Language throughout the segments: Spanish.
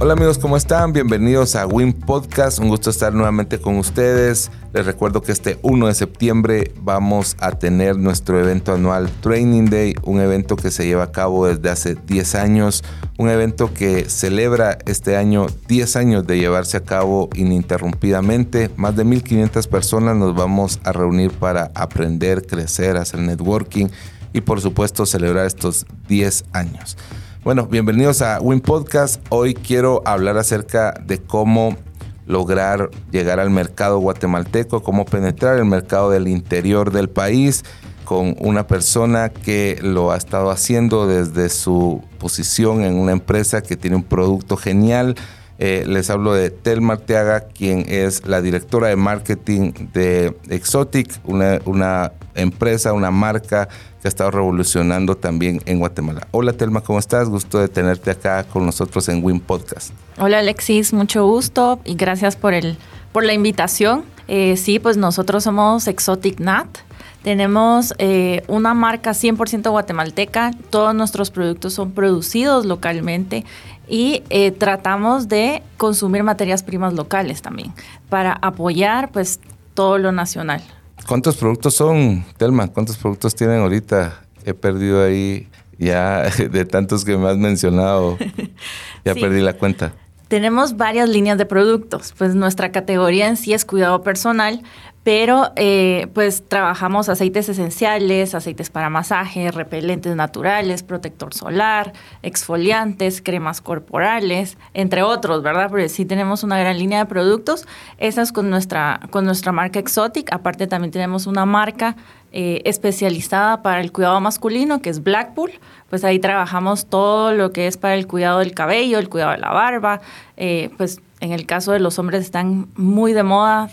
Hola amigos, ¿cómo están? Bienvenidos a Win Podcast. Un gusto estar nuevamente con ustedes. Les recuerdo que este 1 de septiembre vamos a tener nuestro evento anual Training Day, un evento que se lleva a cabo desde hace 10 años, un evento que celebra este año 10 años de llevarse a cabo ininterrumpidamente. Más de 1.500 personas nos vamos a reunir para aprender, crecer, hacer networking y por supuesto celebrar estos 10 años. Bueno, bienvenidos a Win Podcast. Hoy quiero hablar acerca de cómo lograr llegar al mercado guatemalteco, cómo penetrar el mercado del interior del país con una persona que lo ha estado haciendo desde su posición en una empresa que tiene un producto genial. Eh, les hablo de Telma Arteaga, quien es la directora de marketing de Exotic, una empresa, una marca que ha estado revolucionando también en Guatemala. Hola Telma, ¿cómo estás? Gusto de tenerte acá con nosotros en Win Podcast. Hola Alexis, mucho gusto y gracias por, el, por la invitación. Eh, sí, pues nosotros somos Exotic Nat. Tenemos eh, una marca 100% guatemalteca, todos nuestros productos son producidos localmente y eh, tratamos de consumir materias primas locales también para apoyar pues todo lo nacional. ¿Cuántos productos son, Telma? ¿Cuántos productos tienen ahorita? He perdido ahí ya de tantos que me has mencionado. Ya perdí la cuenta. Tenemos varias líneas de productos. Pues nuestra categoría en sí es cuidado personal, pero eh, pues trabajamos aceites esenciales, aceites para masaje, repelentes naturales, protector solar, exfoliantes, cremas corporales, entre otros, ¿verdad? Porque sí tenemos una gran línea de productos. Esa es con nuestra, con nuestra marca Exotic. Aparte también tenemos una marca eh, especializada para el cuidado masculino, que es Blackpool. Pues ahí trabajamos todo lo que es para el cuidado del cabello, el cuidado de la barba. Eh, pues en el caso de los hombres están muy de moda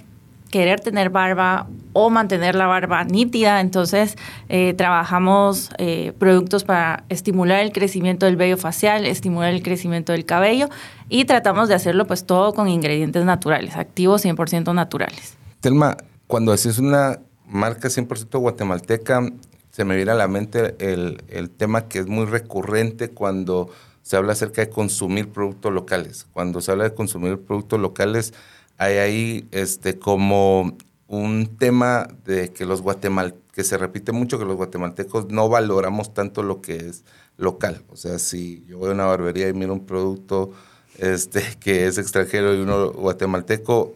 querer tener barba o mantener la barba nítida. Entonces, eh, trabajamos eh, productos para estimular el crecimiento del vello facial, estimular el crecimiento del cabello y tratamos de hacerlo pues todo con ingredientes naturales, activos 100% naturales. Telma, cuando haces una marca 100% guatemalteca, se me viene a la mente el, el tema que es muy recurrente cuando se habla acerca de consumir productos locales. Cuando se habla de consumir productos locales, hay ahí este, como un tema de que los guatemal que se repite mucho que los guatemaltecos no valoramos tanto lo que es local. O sea, si yo voy a una barbería y miro un producto este, que es extranjero y uno guatemalteco,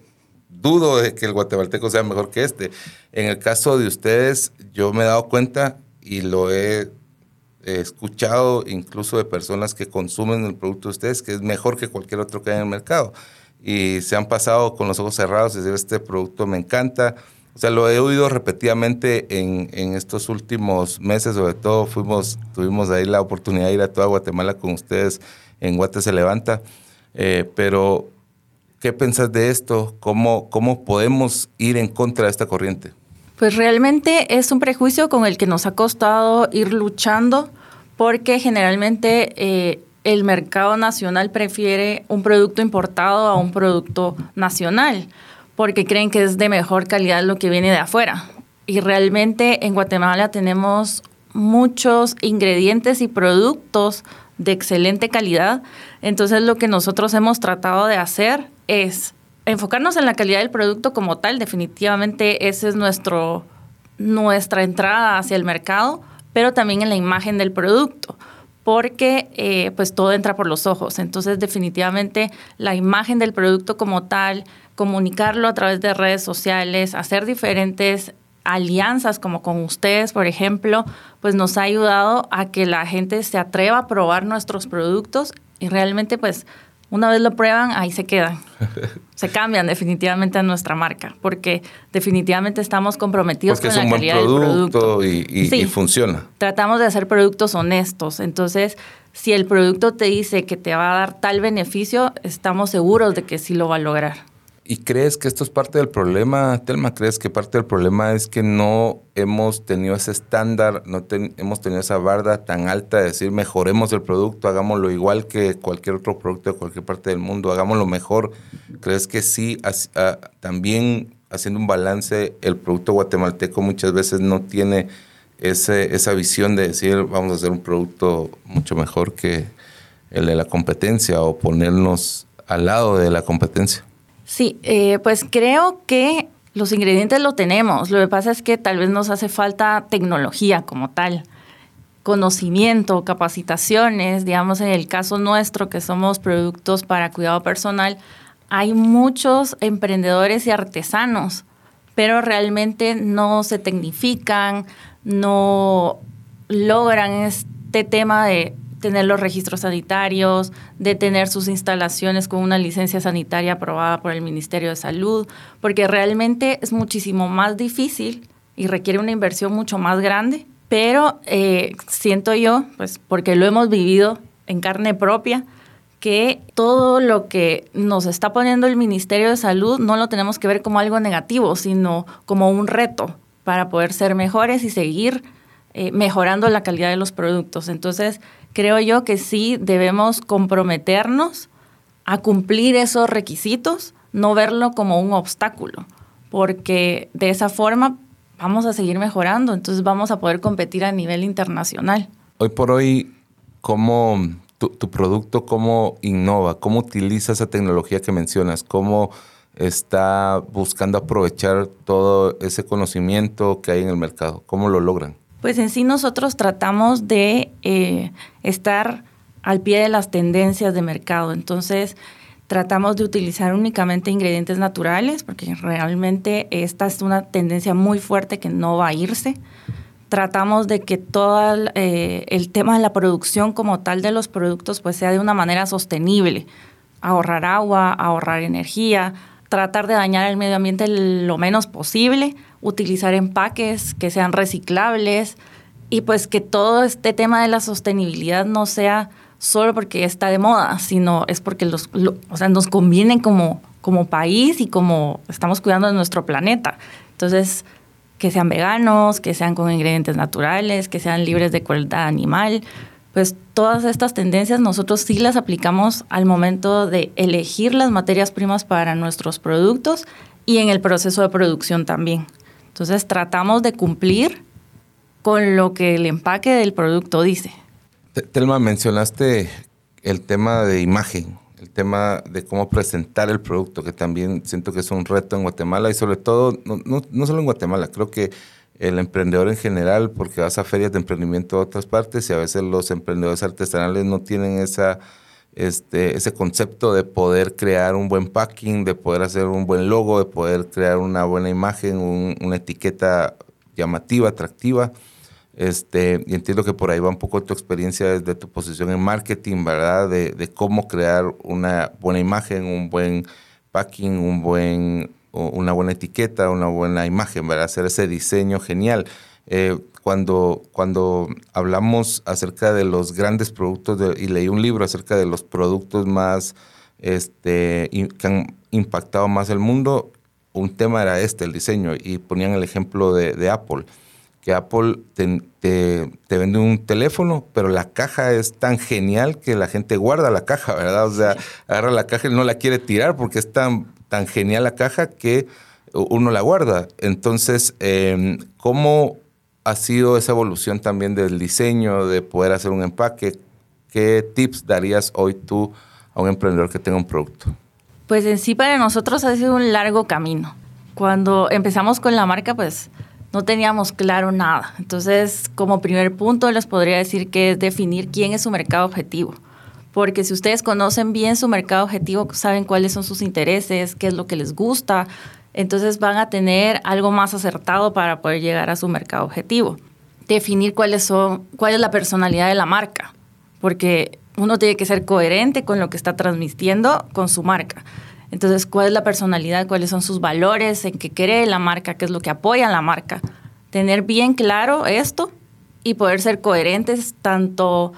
dudo de que el guatemalteco sea mejor que este. En el caso de ustedes, yo me he dado cuenta y lo he escuchado incluso de personas que consumen el producto de ustedes, que es mejor que cualquier otro que hay en el mercado y se han pasado con los ojos cerrados y decir, este producto me encanta. O sea, lo he oído repetidamente en, en, estos últimos meses, sobre todo fuimos, tuvimos ahí la oportunidad de ir a toda Guatemala con ustedes en Guate se levanta. Eh, pero, ¿qué pensás de esto? ¿Cómo, ¿Cómo podemos ir en contra de esta corriente? Pues realmente es un prejuicio con el que nos ha costado ir luchando porque generalmente eh, el mercado nacional prefiere un producto importado a un producto nacional, porque creen que es de mejor calidad lo que viene de afuera. Y realmente en Guatemala tenemos muchos ingredientes y productos de excelente calidad. Entonces lo que nosotros hemos tratado de hacer es enfocarnos en la calidad del producto como tal. Definitivamente esa es nuestro, nuestra entrada hacia el mercado, pero también en la imagen del producto porque eh, pues todo entra por los ojos. Entonces definitivamente la imagen del producto como tal, comunicarlo a través de redes sociales, hacer diferentes alianzas como con ustedes, por ejemplo, pues nos ha ayudado a que la gente se atreva a probar nuestros productos y realmente pues una vez lo prueban, ahí se quedan. se cambian definitivamente a nuestra marca, porque definitivamente estamos comprometidos con la calidad del producto. Y, y, y funciona. Tratamos de hacer productos honestos. Entonces, si el producto te dice que te va a dar tal beneficio, estamos seguros de que sí lo va a lograr. ¿Y crees que esto es parte del problema, Telma? ¿Crees que parte del problema es que no hemos tenido ese estándar, no hemos tenido esa barda tan alta de decir mejoremos el producto, hagámoslo igual que cualquier otro producto de cualquier parte del mundo, hagámoslo mejor? ¿Crees que sí, también haciendo un balance, el producto guatemalteco muchas veces no tiene ese, esa visión de decir vamos a hacer un producto mucho mejor que, el de la competencia o ponernos al lado de la competencia? Sí, eh, pues creo que los ingredientes lo tenemos. Lo que pasa es que tal vez nos hace falta tecnología como tal, conocimiento, capacitaciones. Digamos, en el caso nuestro, que somos productos para cuidado personal, hay muchos emprendedores y artesanos, pero realmente no se tecnifican, no logran este tema de tener los registros sanitarios, de tener sus instalaciones con una licencia sanitaria aprobada por el Ministerio de Salud, porque realmente es muchísimo más difícil y requiere una inversión mucho más grande, pero eh, siento yo, pues porque lo hemos vivido en carne propia, que todo lo que nos está poniendo el Ministerio de Salud no lo tenemos que ver como algo negativo, sino como un reto para poder ser mejores y seguir eh, mejorando la calidad de los productos. Entonces, creo yo que sí debemos comprometernos a cumplir esos requisitos, no verlo como un obstáculo, porque de esa forma vamos a seguir mejorando, entonces vamos a poder competir a nivel internacional. Hoy por hoy, ¿cómo tu, producto, cómo innova, cómo utiliza esa tecnología que mencionas, cómo está buscando aprovechar todo ese conocimiento que hay en el mercado, cómo lo logran? Pues en sí nosotros tratamos de eh, estar al pie de las tendencias de mercado. Entonces, tratamos de utilizar únicamente ingredientes naturales, porque realmente esta es una tendencia muy fuerte que no va a irse. Tratamos de que todo el, eh, el tema de la producción como tal de los productos pues sea de una manera sostenible. Ahorrar agua, ahorrar energía, tratar de dañar el medio ambiente lo menos posible, utilizar empaques que sean reciclables y pues que todo este tema de la sostenibilidad no sea solo porque está de moda, sino es porque los, o sea, nos conviene como, como país y como estamos cuidando de nuestro planeta. Entonces, que sean veganos, que sean con ingredientes naturales, que sean libres de crueldad animal, pues todas estas tendencias nosotros sí las aplicamos al momento de elegir las materias primas para nuestros productos y en el proceso de producción también. Entonces tratamos de cumplir con lo que el empaque del producto dice. Telma, mencionaste el tema de imagen, el tema de cómo presentar el producto, que también siento que es un reto en Guatemala y sobre todo, no, solo en Guatemala, creo que el emprendedor en general, porque vas a ferias de emprendimiento de otras partes y a veces los emprendedores artesanales no tienen esa, este, ese concepto de poder crear un buen packing, de poder hacer un buen logo, de poder crear una buena imagen, una etiqueta llamativa, atractiva. Este, y entiendo que por ahí va un poco tu experiencia desde tu posición en marketing, ¿verdad? De, de cómo crear una buena imagen, un buen packing, un buen una buena etiqueta, una buena imagen, ¿verdad? Hacer ese diseño genial. Eh, cuando, cuando hablamos acerca de los grandes productos, y leí un libro acerca de los productos más, este, que han impactado más el mundo, un tema era este, el diseño, y ponían el ejemplo de, Apple, que Apple te, te, vende un teléfono, pero la caja es tan genial que la gente guarda la caja, ¿verdad? O sea, agarra la caja y no la quiere tirar porque es tan tan genial la caja que uno la guarda. Entonces, em, ¿cómo ha sido esa evolución también del diseño, de poder hacer un empaque? ¿Qué tips darías hoy tú a un emprendedor que tenga un producto? Pues en sí para nosotros ha sido un largo camino. Cuando empezamos con la marca, pues no teníamos claro nada. Entonces, como primer punto, les podría decir que es definir quién es su mercado objetivo porque si ustedes conocen bien su mercado objetivo, saben cuáles son sus intereses, qué es lo que les gusta, entonces van a tener algo más acertado para poder llegar a su mercado objetivo. Definir cuáles son, cuál es la personalidad de la marca, porque uno tiene que ser coherente con lo que está transmitiendo con su marca. Entonces, ¿cuál es la personalidad? ¿Cuáles son sus valores? ¿En qué cree la marca? ¿Qué es lo que apoya la marca? Tener bien claro esto y poder ser coherentes tanto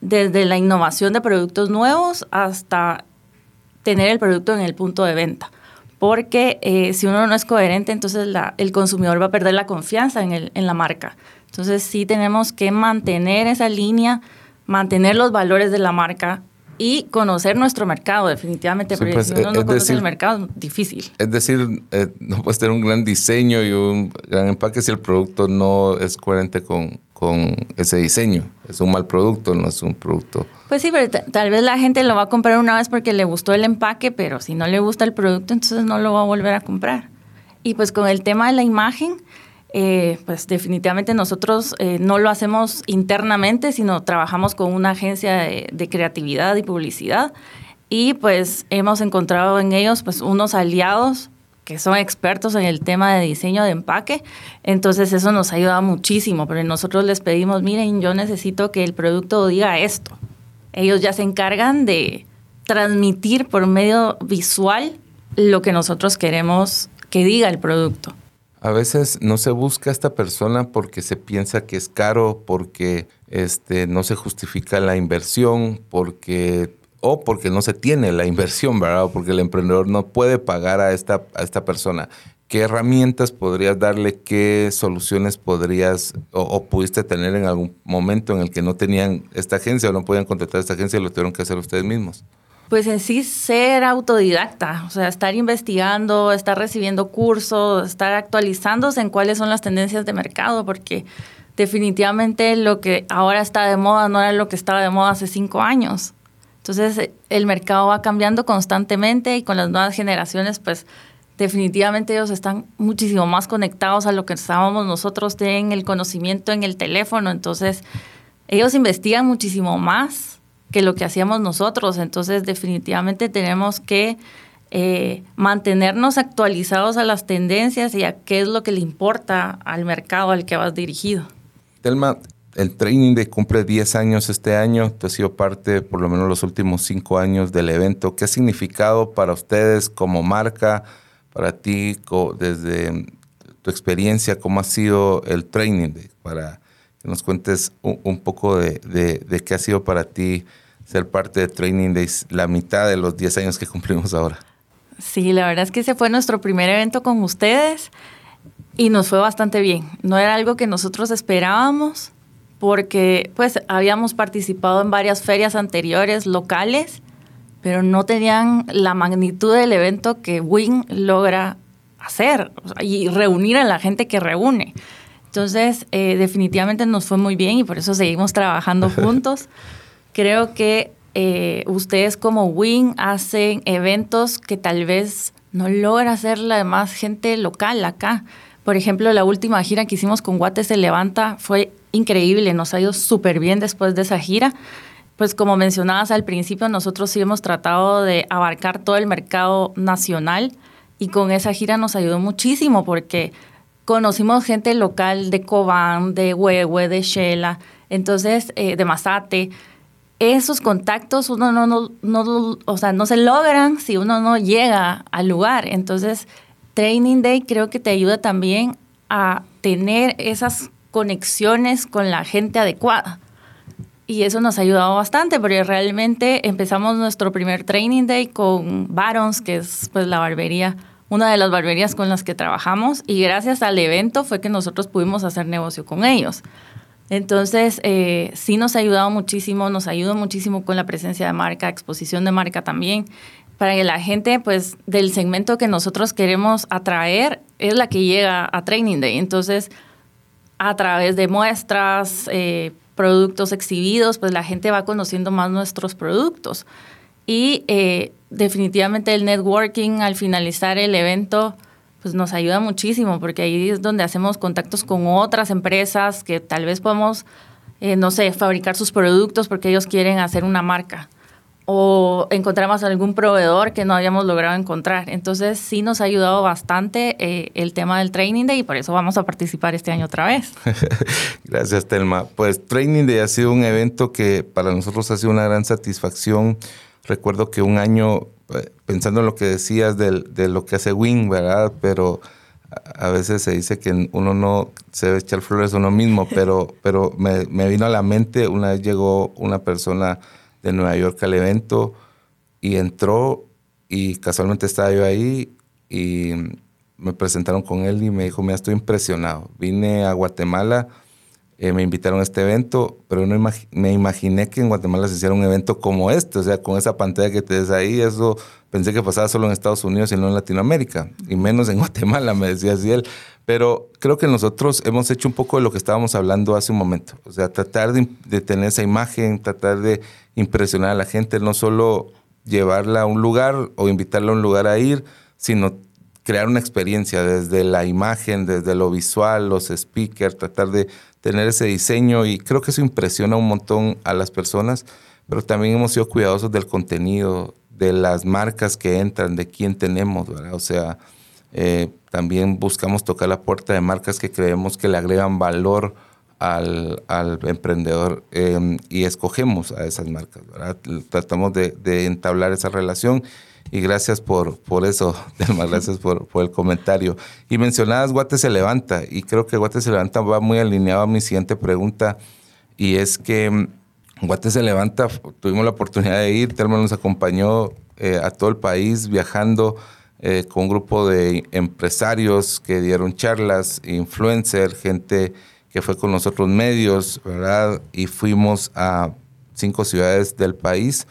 desde la innovación de productos nuevos hasta tener el producto en el punto de venta. Porque eh, si uno no es coherente, entonces el consumidor va a perder la confianza en, el, en la marca. Entonces sí tenemos que mantener esa línea, mantener los valores de la marca y conocer nuestro mercado, definitivamente. porque pues, si uno eh, no conoce el decir- mercado, es difícil. Es decir, eh, no puedes tener un gran diseño y un gran empaque si el producto no es coherente con, con ese diseño. Es un mal producto, no es un producto. Pues sí, pero ta- tal vez la gente lo va a comprar una vez porque le gustó el empaque, pero si no le gusta el producto, entonces no lo va a volver a comprar. Y pues con el tema de la imagen, eh, pues definitivamente nosotros eh, no lo hacemos internamente, sino trabajamos con una agencia de, creatividad y publicidad. Y pues hemos encontrado en ellos pues unos aliados que son expertos en el tema de diseño de empaque. Entonces eso nos ayuda muchísimo, pero nosotros les pedimos, miren, yo necesito que el producto diga esto. Ellos ya se encargan de transmitir por medio visual lo que nosotros queremos que diga el producto. A veces no se busca a esta persona porque se piensa que es caro, porque este, no se justifica la inversión, porque o porque no se tiene la inversión, ¿verdad? O porque el emprendedor no puede pagar a esta, a esta persona. ¿Qué herramientas podrías darle? ¿Qué soluciones podrías o, o pudiste tener en algún momento en el que no tenían esta agencia o no podían contratar esta agencia y lo tuvieron que hacer ustedes mismos? Pues en sí ser autodidacta, o sea, estar investigando, estar recibiendo cursos, estar actualizándose en cuáles son las tendencias de mercado, porque definitivamente lo que ahora está de moda no era lo que estaba de moda hace cinco años. Entonces el mercado va cambiando constantemente y con las nuevas generaciones, pues definitivamente ellos están muchísimo más conectados a lo que estábamos nosotros, tienen el conocimiento en el teléfono, entonces ellos investigan muchísimo más que lo que hacíamos nosotros, entonces definitivamente tenemos que eh, mantenernos actualizados a las tendencias y a qué es lo que le importa al mercado al que vas dirigido. Telma, el Training Day cumple 10 años este año. Tú has sido parte, por lo menos los últimos 5 años del evento. ¿Qué ha significado para ustedes como marca, para ti, desde tu experiencia, cómo ha sido el Training Day? Para que nos cuentes un, poco de, de- qué ha sido para ti ser parte de Training Days, la mitad de los 10 años que cumplimos ahora. Sí, la verdad es que ese fue nuestro primer evento con ustedes y nos fue bastante bien. No era algo que nosotros esperábamos porque pues habíamos participado en varias ferias anteriores locales, pero no tenían la magnitud del evento que Wing logra hacer y reunir a la gente que reúne. Entonces, eh, definitivamente nos fue muy bien y por eso seguimos trabajando juntos. Creo que eh, ustedes como Wing hacen eventos que tal vez no logra hacer la demás gente local acá. Por ejemplo, la última gira que hicimos con Guate se levanta fue increíble, nos ha ido súper bien después de esa gira. Pues como mencionabas al principio, nosotros sí hemos tratado de abarcar todo el mercado nacional y con esa gira nos ayudó muchísimo porque conocimos gente local de Cobán, de Huehue, de Shela, entonces eh, de Mazate. Esos contactos uno no, no, no, o sea, no se logran si uno no llega al lugar. Entonces, Training Day creo que te ayuda también a tener esas conexiones con la gente adecuada. Y eso nos ha ayudado bastante, porque realmente empezamos nuestro primer Training Day con Barons, que es pues la barbería, una de las barberías con las que trabajamos, y gracias al evento fue que nosotros pudimos hacer negocio con ellos. Entonces, eh, sí nos ha ayudado muchísimo, nos ayudó muchísimo con la presencia de marca, exposición de marca también, para que la gente, pues, del segmento que nosotros queremos atraer es la que llega a Training Day. Entonces, a través de muestras, eh, productos exhibidos, pues la gente va conociendo más nuestros productos. Y eh, definitivamente el networking al finalizar el evento, pues nos ayuda muchísimo, porque ahí es donde hacemos contactos con otras empresas que tal vez podemos, eh, no sé, fabricar sus productos porque ellos quieren hacer una marca. O encontramos algún proveedor que no habíamos logrado encontrar. Entonces sí nos ha ayudado bastante eh, el tema del Training Day y por eso vamos a participar este año otra vez. Gracias, Telma. Pues Training Day ha sido un evento que para nosotros ha sido una gran satisfacción. Recuerdo que un año, eh, pensando en lo que decías de, lo que hace Wing, ¿verdad? Pero a, a veces se dice que uno no se debe echar flores a uno mismo, pero, pero me, me vino a la mente, una vez llegó una persona de Nueva York al evento y entró y casualmente estaba yo ahí y me presentaron con él y me dijo, mira, estoy impresionado. Vine a Guatemala eh, me invitaron a este evento, pero no me imaginé que en Guatemala se hiciera un evento como este, o sea, con esa pantalla que te ves ahí, eso pensé que pasaba solo en Estados Unidos y no en Latinoamérica, y menos en Guatemala, me decía así él. Pero creo que nosotros hemos hecho un poco de lo que estábamos hablando hace un momento, o sea, tratar de tener esa imagen, tratar de impresionar a la gente, no solo llevarla a un lugar o invitarla a un lugar a ir, sino crear una experiencia desde la imagen, desde lo visual, los speakers, tratar de tener ese diseño y creo que eso impresiona un montón a las personas, pero también hemos sido cuidadosos del contenido, de las marcas que entran, de quién tenemos, ¿verdad? O sea, eh, también buscamos tocar la puerta de marcas que creemos que le agregan valor al, emprendedor em, y escogemos a esas marcas, ¿verdad? Tratamos de entablar esa relación y gracias por, por eso, Delma, gracias por, por, el comentario. Y mencionadas Guate se levanta, y creo que Guate se levanta va muy alineado a mi siguiente pregunta, y es que mm, Guate se levanta, tuvimos la oportunidad de ir, Telma nos acompañó eh, a todo el país viajando eh, con un grupo de empresarios que dieron charlas, influencers, gente que fue con nosotros medios, ¿verdad? Y fuimos a cinco ciudades del país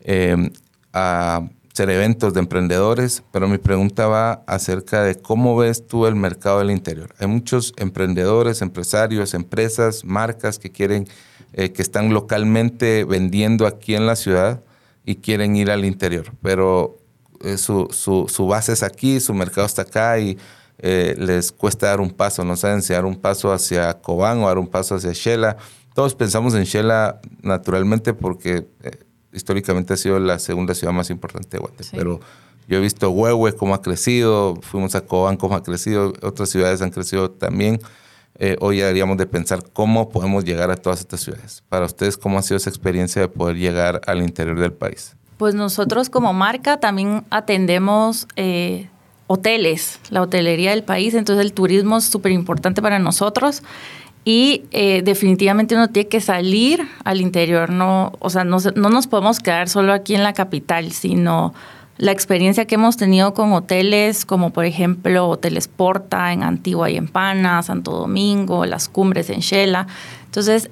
eh, a ser eventos de emprendedores, pero mi pregunta va acerca de cómo ves tú el mercado del interior. Hay muchos emprendedores, empresarios, empresas, marcas que quieren, eh, que están localmente vendiendo aquí en la ciudad y quieren ir al interior, pero eh, su, su, base es aquí, su mercado está acá y eh, les cuesta dar un paso, no saben si dar un paso hacia Cobán o dar un paso hacia Shela. Todos pensamos en Shela naturalmente porque históricamente ha sido la segunda ciudad más importante de Guate. Pero yo he visto Huehue cómo ha crecido, fuimos a Cobán cómo ha crecido, otras ciudades han crecido también. Eh, hoy deberíamos de pensar cómo podemos llegar a todas estas ciudades. Para ustedes, ¿cómo ha sido esa experiencia de poder llegar al interior del país? Pues nosotros como marca también atendemos eh, hoteles, la hotelería del país, entonces el turismo es súper importante para nosotros. Y eh, definitivamente uno tiene que salir al interior, no, o sea, no, no nos podemos quedar solo aquí en la capital, sino la experiencia que hemos tenido con hoteles como por ejemplo Hoteles Porta en Antigua y en Pana, Santo Domingo, las cumbres en Shela. Entonces,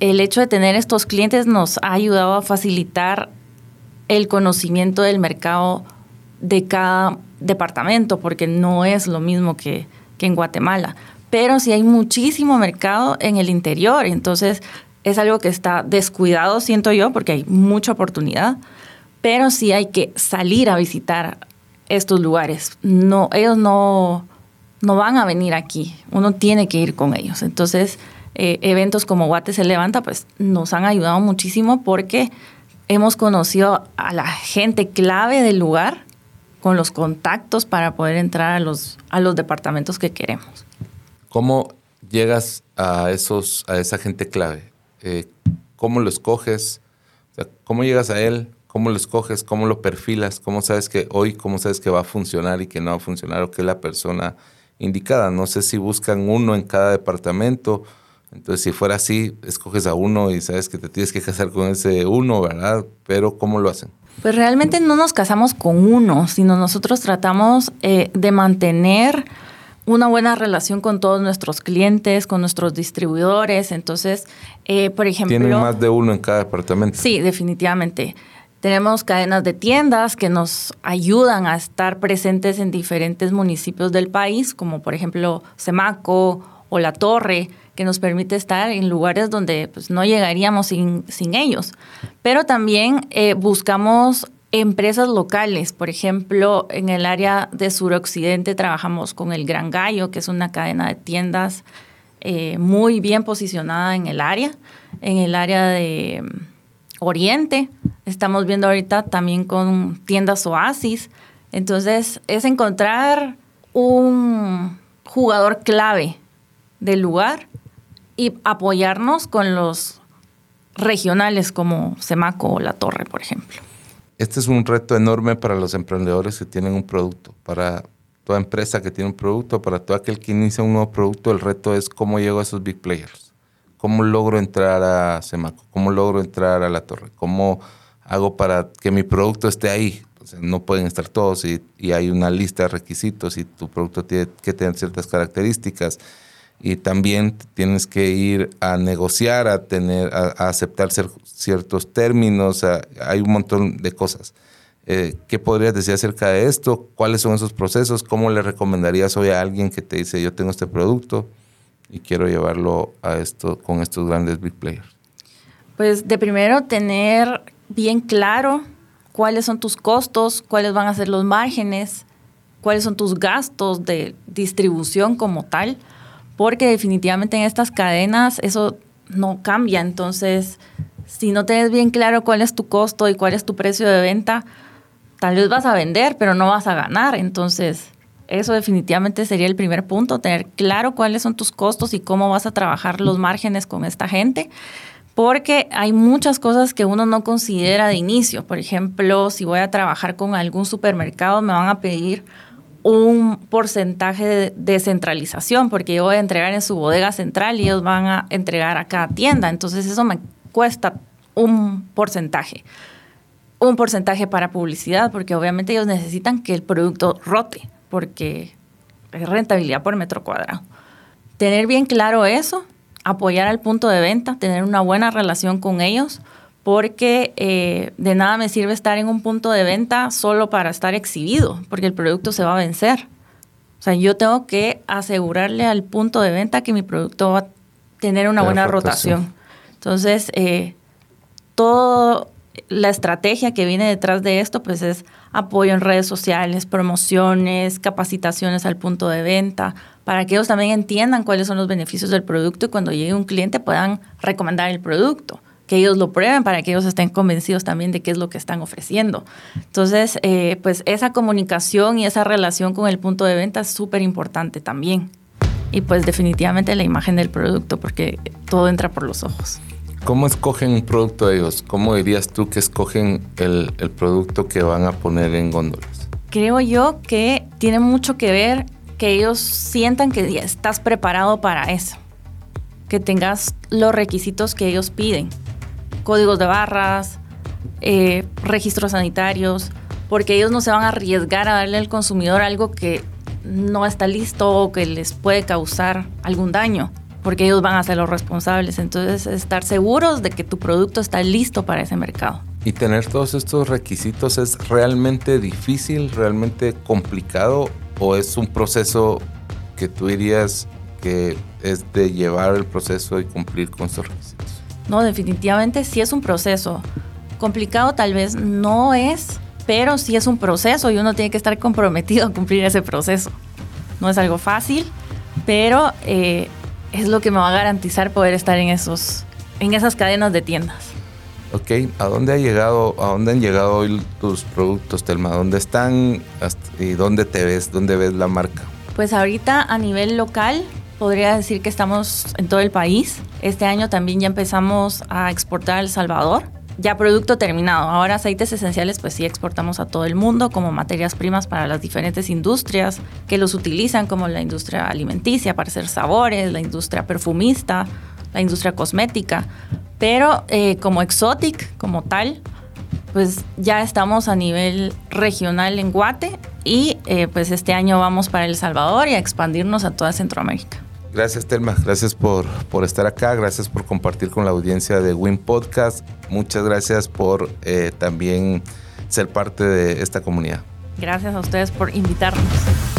el hecho de tener estos clientes nos ha ayudado a facilitar el conocimiento del mercado de cada departamento, porque no es lo mismo que, que en Guatemala pero sí hay muchísimo mercado en el interior, entonces es algo que está descuidado, siento yo, porque hay mucha oportunidad, pero sí hay que salir a visitar estos lugares. No, ellos no, no van a venir aquí, uno tiene que ir con ellos. Entonces, eh, eventos como Guate se levanta, pues nos han ayudado muchísimo porque hemos conocido a la gente clave del lugar con los contactos para poder entrar a los, a los departamentos que queremos. ¿Cómo llegas a, esos, a esa gente clave? Eh, ¿Cómo lo escoges? ¿Cómo llegas a él? ¿Cómo lo escoges? ¿Cómo lo perfilas? ¿Cómo sabes que hoy, cómo sabes que va a funcionar y que no va a funcionar o que es la persona indicada? No sé si buscan uno en cada departamento. Entonces, si fuera así, escoges a uno y sabes que te tienes que casar con ese uno, ¿verdad? Pero ¿cómo lo hacen? Pues realmente no nos casamos con uno, sino nosotros tratamos eh, de mantener una buena relación con todos nuestros clientes, con nuestros distribuidores. Entonces, eh, por ejemplo... ¿Tienen más de uno en cada departamento? Sí, definitivamente. Tenemos cadenas de tiendas que nos ayudan a estar presentes en diferentes municipios del país, como por ejemplo Semaco o La Torre, que nos permite estar en lugares donde pues, no llegaríamos sin, sin ellos. Pero también eh, buscamos empresas locales. Por ejemplo, en el área de suroccidente trabajamos con el Gran Gallo, que es una cadena de tiendas eh, muy bien posicionada en el área. En el área de mm, Oriente estamos viendo ahorita también con tiendas Oasis. Entonces, es encontrar un jugador clave del lugar y apoyarnos con los regionales como Semaco o La Torre, por ejemplo este es un reto enorme para los emprendedores que tienen un producto, para toda empresa que tiene un producto, para todo aquel que inicia un nuevo producto, el reto es cómo llego a esos big players, cómo logro entrar a Semaco, cómo logro entrar a la torre, cómo hago para que mi producto esté ahí. no pueden estar todos y, hay una lista de requisitos y tu producto tiene que tener ciertas características. Y también tienes que ir a negociar, a tener, a, aceptar ciertos términos, hay un montón de cosas. Eh, ¿Qué podrías decir acerca de esto? ¿Cuáles son esos procesos? ¿Cómo le recomendarías hoy a alguien que te dice yo tengo este producto y quiero llevarlo a esto con estos grandes big players? Pues de primero tener bien claro cuáles son tus costos, cuáles van a ser los márgenes, cuáles son tus gastos de distribución como tal porque definitivamente en estas cadenas eso no cambia. Entonces, si no tienes bien claro cuál es tu costo y cuál es tu precio de venta, tal vez vas a vender, pero no vas a ganar. Entonces, eso definitivamente sería el primer punto, tener claro cuáles son tus costos y cómo vas a trabajar los márgenes con esta gente. Porque hay muchas cosas que uno no considera de inicio. Por ejemplo, si voy a trabajar con algún supermercado, me van a pedir un porcentaje de descentralización, porque yo voy a entregar en su bodega central y ellos van a entregar a cada tienda. Entonces eso me cuesta un porcentaje. Un porcentaje para publicidad, porque obviamente ellos necesitan que el producto rote, porque es rentabilidad por metro cuadrado. Tener bien claro eso, apoyar al punto de venta, tener una buena relación con ellos, porque eh, de nada me sirve estar en un punto de venta solo para estar exhibido, porque el producto se va a vencer. O sea, yo tengo que asegurarle al punto de venta que mi producto va a tener una buena rotación. Entonces, eh, toda la estrategia que viene detrás de esto, pues es apoyo en redes sociales, promociones, capacitaciones al punto de venta, para que ellos también entiendan cuáles son los beneficios del producto y cuando llegue un cliente puedan recomendar el producto que ellos lo prueben para que ellos estén convencidos también de qué es lo que están ofreciendo. Entonces, eh, pues esa comunicación y esa relación con el punto de venta es súper importante también. Y pues definitivamente la imagen del producto, porque todo entra por los ojos. ¿Cómo escogen un producto ellos? ¿Cómo dirías tú que escogen el, el producto que van a poner en góndolas? Creo yo que tiene mucho que ver que ellos sientan que ya estás preparado para eso, que tengas los requisitos que ellos piden códigos de barras, eh, registros sanitarios, porque ellos no se van a arriesgar a darle al consumidor algo que no está listo o que les puede causar algún daño, porque ellos van a ser los responsables. Entonces, estar seguros de que tu producto está listo para ese mercado. Y tener todos estos requisitos es realmente difícil, realmente complicado o es un proceso que tú dirías que es de llevar el proceso y cumplir con estos requisitos? No, definitivamente sí es un proceso. Complicado tal vez no es, pero sí es un proceso y uno tiene que estar comprometido a cumplir ese proceso. No es algo fácil, pero eh, es lo que me va a garantizar poder estar en, esos, en esas cadenas de tiendas. Ok, ¿a dónde, ha llegado, ¿a dónde han llegado hoy tus productos, Telma? ¿Dónde están y dónde te ves, dónde ves la marca? Pues ahorita a nivel local podría decir que estamos en todo el país. Este año también ya empezamos a exportar a El Salvador. Ya producto terminado. Ahora aceites esenciales pues sí exportamos a todo el mundo como materias primas para las diferentes industrias que los utilizan como la industria alimenticia para hacer sabores, la industria perfumista, la industria cosmética. Pero eh, como exotic, como tal, pues ya estamos a nivel regional en Guate y eh, pues este año vamos para El Salvador y a expandirnos a toda Centroamérica. Gracias, Telma. Gracias por, por estar acá. Gracias por compartir con la audiencia de Win Podcast. Muchas gracias por eh, también ser parte de esta comunidad. Gracias a ustedes por invitarnos.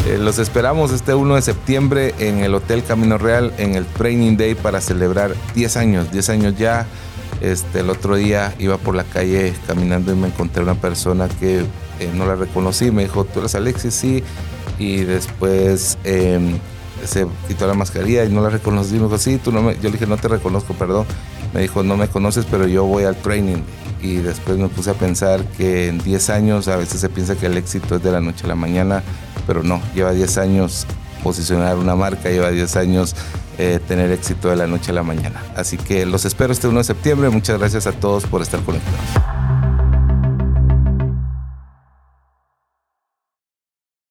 Eh, los esperamos este 1 de septiembre en el Hotel Camino Real, en el Training Day para celebrar 10 años. 10 años ya. Este, el otro día iba por la calle caminando y me encontré una persona que eh, no la reconocí. Me dijo, ¿tú eres Alexis? Sí. Y después em, se quitó la mascarilla y no la reconocí. Me dijo, sí, tú no me... Yo le dije, no te reconozco, perdón. Me dijo, no me conoces, pero yo voy al training. Y después me puse a pensar que en 10 años a veces se piensa que el éxito es de la noche a la mañana, pero no, lleva 10 años posicionar una marca, lleva 10 años eh, tener éxito de la noche a la mañana. Así que los espero este 1 de septiembre. Muchas gracias a todos por estar conectados.